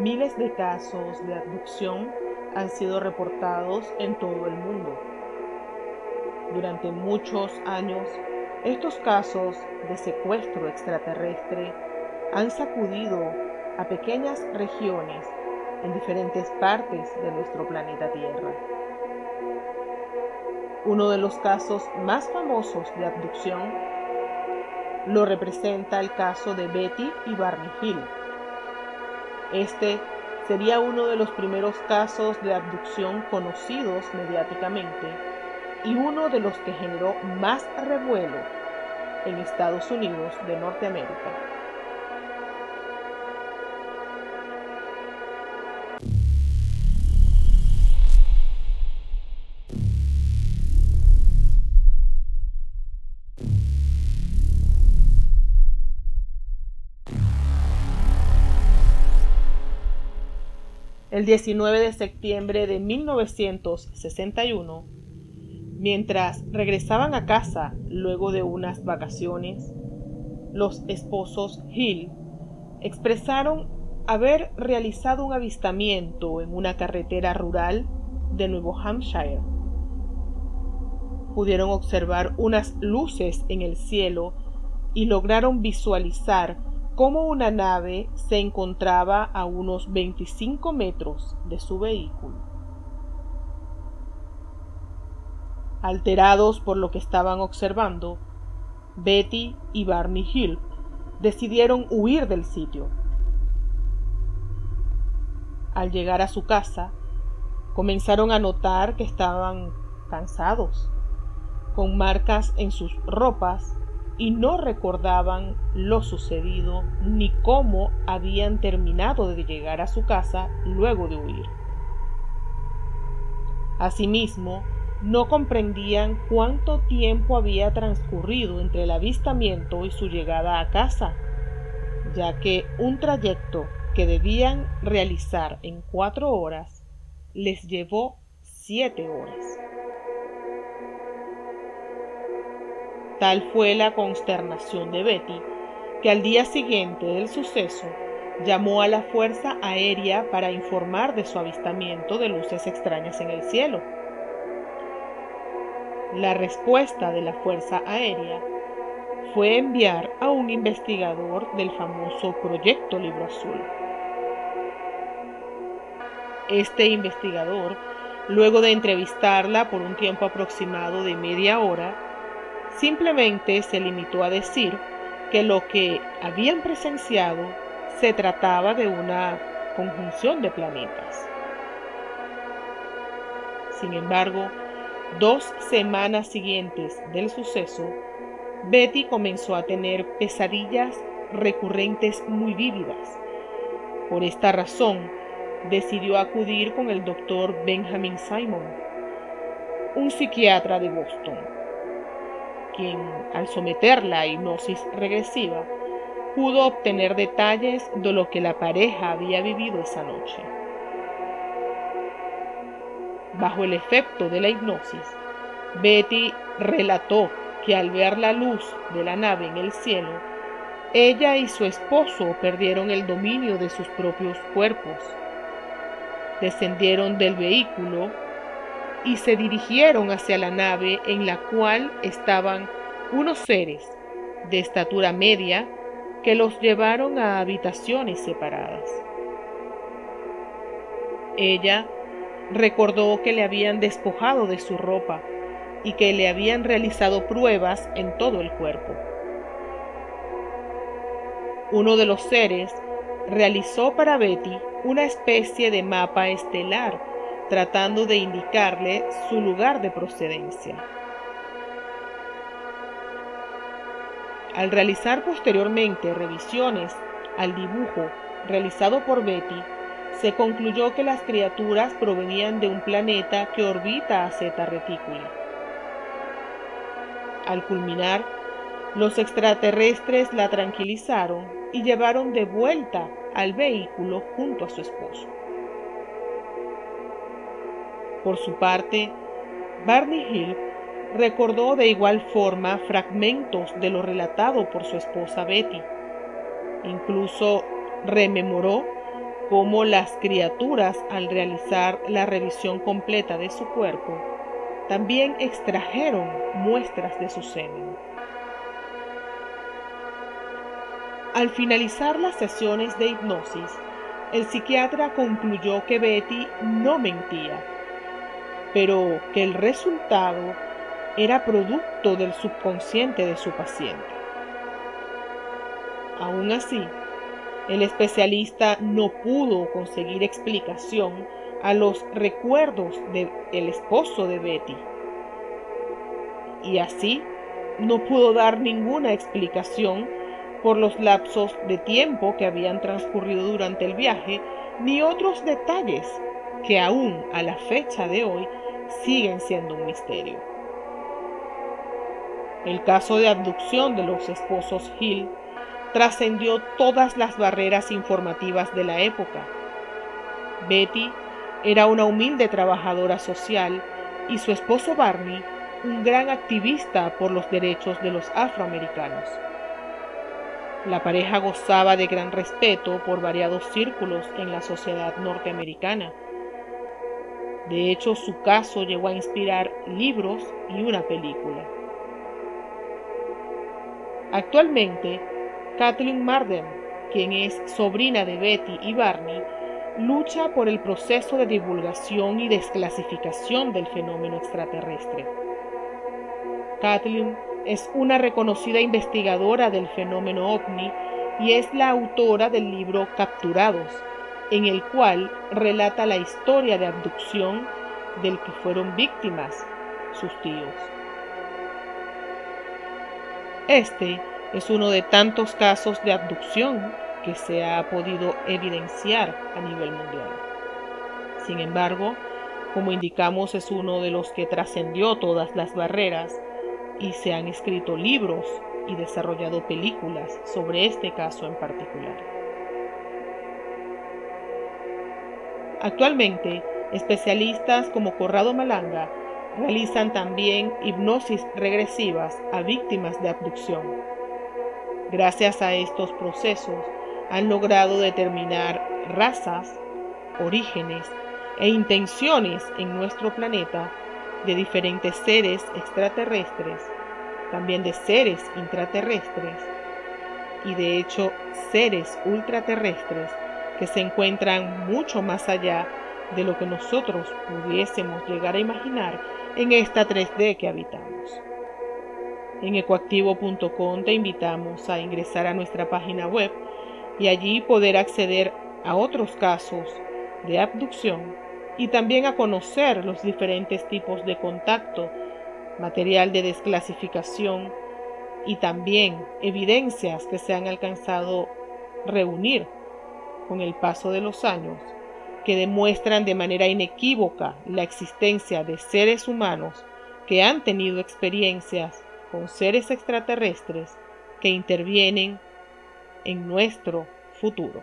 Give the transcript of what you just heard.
miles de casos de abducción han sido reportados en todo el mundo. Durante muchos años, estos casos de secuestro extraterrestre han sacudido a pequeñas regiones en diferentes partes de nuestro planeta Tierra. Uno de los casos más famosos de abducción lo representa el caso de Betty y Barney Hill. Este sería uno de los primeros casos de abducción conocidos mediáticamente y uno de los que generó más revuelo en Estados Unidos de Norteamérica. El 19 de septiembre de 1961, mientras regresaban a casa luego de unas vacaciones, los esposos Hill expresaron haber realizado un avistamiento en una carretera rural de Nuevo Hampshire. Pudieron observar unas luces en el cielo y lograron visualizar cómo una nave se encontraba a unos 25 metros de su vehículo. Alterados por lo que estaban observando, Betty y Barney Hill decidieron huir del sitio. Al llegar a su casa, comenzaron a notar que estaban cansados, con marcas en sus ropas y no recordaban lo sucedido ni cómo habían terminado de llegar a su casa luego de huir. Asimismo, no comprendían cuánto tiempo había transcurrido entre el avistamiento y su llegada a casa, ya que un trayecto que debían realizar en cuatro horas les llevó siete horas. Tal fue la consternación de Betty que al día siguiente del suceso llamó a la Fuerza Aérea para informar de su avistamiento de luces extrañas en el cielo. La respuesta de la Fuerza Aérea fue enviar a un investigador del famoso Proyecto Libro Azul. Este investigador, luego de entrevistarla por un tiempo aproximado de media hora, Simplemente se limitó a decir que lo que habían presenciado se trataba de una conjunción de planetas. Sin embargo, dos semanas siguientes del suceso, Betty comenzó a tener pesadillas recurrentes muy vívidas. Por esta razón, decidió acudir con el doctor Benjamin Simon, un psiquiatra de Boston al someterla a hipnosis regresiva, pudo obtener detalles de lo que la pareja había vivido esa noche. Bajo el efecto de la hipnosis, Betty relató que al ver la luz de la nave en el cielo, ella y su esposo perdieron el dominio de sus propios cuerpos. Descendieron del vehículo y se dirigieron hacia la nave en la cual estaban unos seres de estatura media que los llevaron a habitaciones separadas. Ella recordó que le habían despojado de su ropa y que le habían realizado pruebas en todo el cuerpo. Uno de los seres realizó para Betty una especie de mapa estelar tratando de indicarle su lugar de procedencia. Al realizar posteriormente revisiones al dibujo realizado por Betty, se concluyó que las criaturas provenían de un planeta que orbita a Zeta Reticuli. Al culminar, los extraterrestres la tranquilizaron y llevaron de vuelta al vehículo junto a su esposo. Por su parte, Barney Hill recordó de igual forma fragmentos de lo relatado por su esposa Betty. Incluso rememoró cómo las criaturas al realizar la revisión completa de su cuerpo también extrajeron muestras de su semen. Al finalizar las sesiones de hipnosis, el psiquiatra concluyó que Betty no mentía, pero que el resultado era producto del subconsciente de su paciente. Aún así, el especialista no pudo conseguir explicación a los recuerdos del esposo de Betty. Y así no pudo dar ninguna explicación por los lapsos de tiempo que habían transcurrido durante el viaje, ni otros detalles que aún a la fecha de hoy siguen siendo un misterio. El caso de abducción de los esposos Hill trascendió todas las barreras informativas de la época. Betty era una humilde trabajadora social y su esposo Barney un gran activista por los derechos de los afroamericanos. La pareja gozaba de gran respeto por variados círculos en la sociedad norteamericana. De hecho, su caso llegó a inspirar libros y una película. Actualmente, Kathleen Marden, quien es sobrina de Betty y Barney, lucha por el proceso de divulgación y desclasificación del fenómeno extraterrestre. Kathleen es una reconocida investigadora del fenómeno ovni y es la autora del libro Capturados, en el cual relata la historia de abducción del que fueron víctimas sus tíos. Este es uno de tantos casos de abducción que se ha podido evidenciar a nivel mundial. Sin embargo, como indicamos, es uno de los que trascendió todas las barreras y se han escrito libros y desarrollado películas sobre este caso en particular. Actualmente, especialistas como Corrado Malanga realizan también hipnosis regresivas a víctimas de abducción. Gracias a estos procesos han logrado determinar razas, orígenes e intenciones en nuestro planeta de diferentes seres extraterrestres, también de seres intraterrestres y de hecho seres ultraterrestres que se encuentran mucho más allá de lo que nosotros pudiésemos llegar a imaginar en esta 3D que habitamos. En ecoactivo.com te invitamos a ingresar a nuestra página web y allí poder acceder a otros casos de abducción y también a conocer los diferentes tipos de contacto, material de desclasificación y también evidencias que se han alcanzado reunir con el paso de los años que demuestran de manera inequívoca la existencia de seres humanos que han tenido experiencias con seres extraterrestres que intervienen en nuestro futuro.